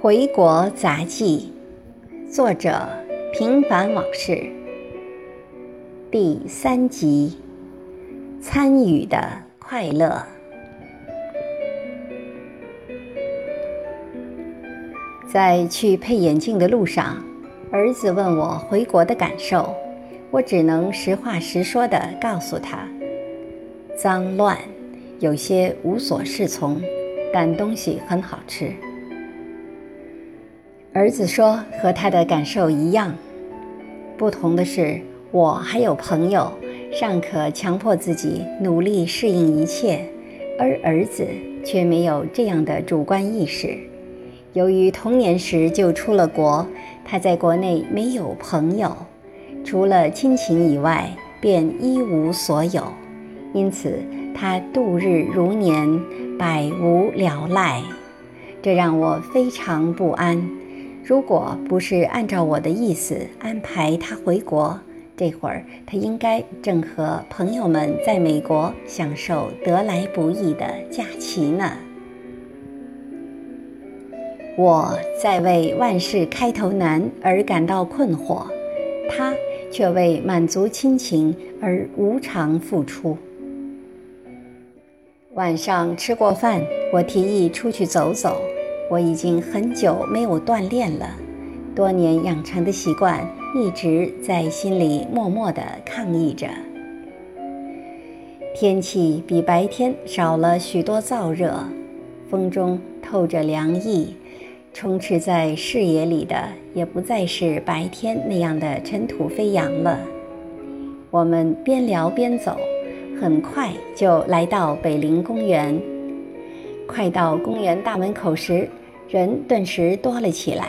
回国杂记，作者平凡往事，第三集，参与的快乐。在去配眼镜的路上，儿子问我回国的感受，我只能实话实说的告诉他：脏乱，有些无所适从，但东西很好吃。儿子说：“和他的感受一样，不同的是，我还有朋友，尚可强迫自己努力适应一切，而儿子却没有这样的主观意识。由于童年时就出了国，他在国内没有朋友，除了亲情以外，便一无所有，因此他度日如年，百无聊赖，这让我非常不安。”如果不是按照我的意思安排他回国，这会儿他应该正和朋友们在美国享受得来不易的假期呢。我在为万事开头难而感到困惑，他却为满足亲情而无偿付出。晚上吃过饭，我提议出去走走。我已经很久没有锻炼了，多年养成的习惯一直在心里默默地抗议着。天气比白天少了许多燥热，风中透着凉意，充斥在视野里的也不再是白天那样的尘土飞扬了。我们边聊边走，很快就来到北陵公园。快到公园大门口时，人顿时多了起来，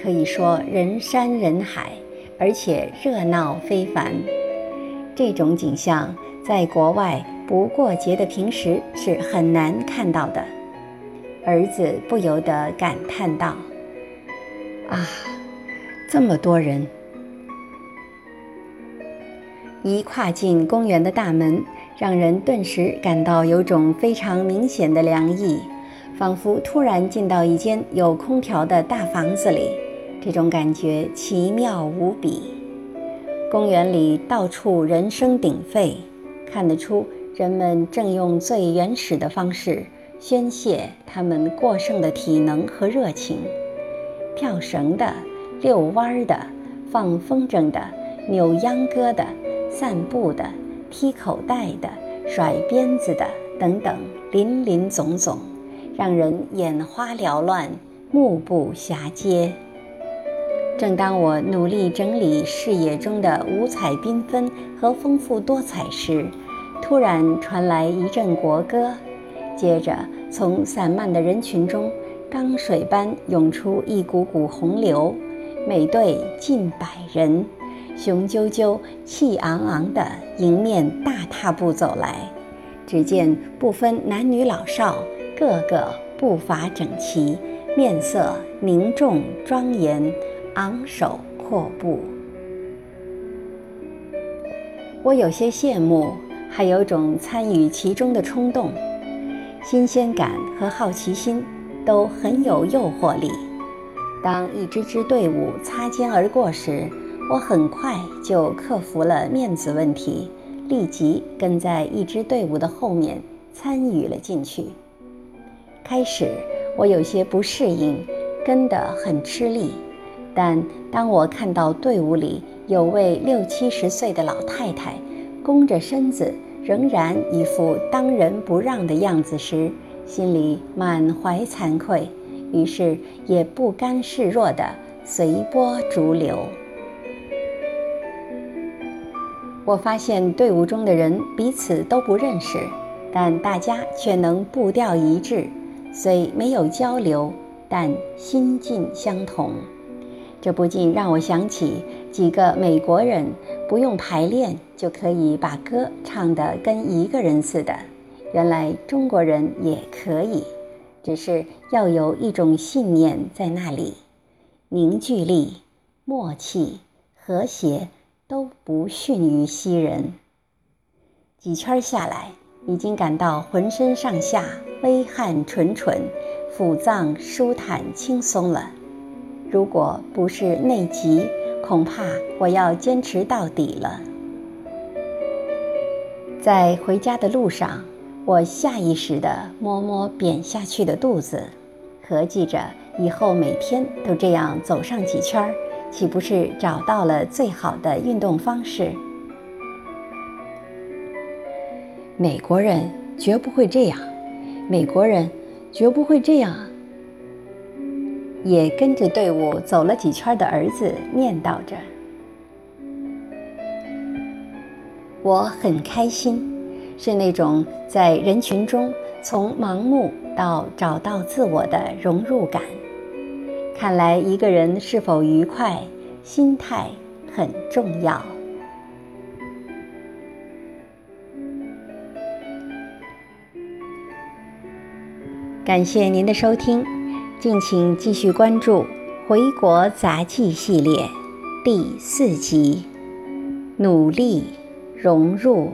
可以说人山人海，而且热闹非凡。这种景象在国外不过节的平时是很难看到的。儿子不由得感叹道：“啊，这么多人！”一跨进公园的大门，让人顿时感到有种非常明显的凉意。仿佛突然进到一间有空调的大房子里，这种感觉奇妙无比。公园里到处人声鼎沸，看得出人们正用最原始的方式宣泄他们过剩的体能和热情。跳绳的、遛弯的、放风筝的、扭秧歌的、散步的、踢口袋的、甩鞭子的等等，林林总总。让人眼花缭乱，目不暇接。正当我努力整理视野中的五彩缤纷和丰富多彩时，突然传来一阵国歌，接着从散漫的人群中，钢水般涌出一股股洪流，每队近百人，雄赳赳、气昂昂地迎面大踏步走来。只见不分男女老少。个个步伐整齐，面色凝重庄严，昂首阔步。我有些羡慕，还有种参与其中的冲动，新鲜感和好奇心都很有诱惑力。当一支支队伍擦肩而过时，我很快就克服了面子问题，立即跟在一支队伍的后面参与了进去。开始我有些不适应，跟得很吃力。但当我看到队伍里有位六七十岁的老太太，弓着身子，仍然一副当仁不让的样子时，心里满怀惭愧，于是也不甘示弱地随波逐流。我发现队伍中的人彼此都不认识，但大家却能步调一致。虽没有交流，但心境相同，这不禁让我想起几个美国人不用排练就可以把歌唱得跟一个人似的。原来中国人也可以，只是要有一种信念在那里，凝聚力、默契、和谐都不逊于西人。几圈下来，已经感到浑身上下微汗纯纯，腹脏舒坦轻松了。如果不是内急，恐怕我要坚持到底了。在回家的路上，我下意识地摸摸扁下去的肚子，合计着以后每天都这样走上几圈，岂不是找到了最好的运动方式？美国人绝不会这样，美国人绝不会这样。也跟着队伍走了几圈的儿子念叨着：“我很开心，是那种在人群中从盲目到找到自我的融入感。看来一个人是否愉快，心态很重要。”感谢您的收听。敬请继续关注《回国杂技》系列第四集：努力融入。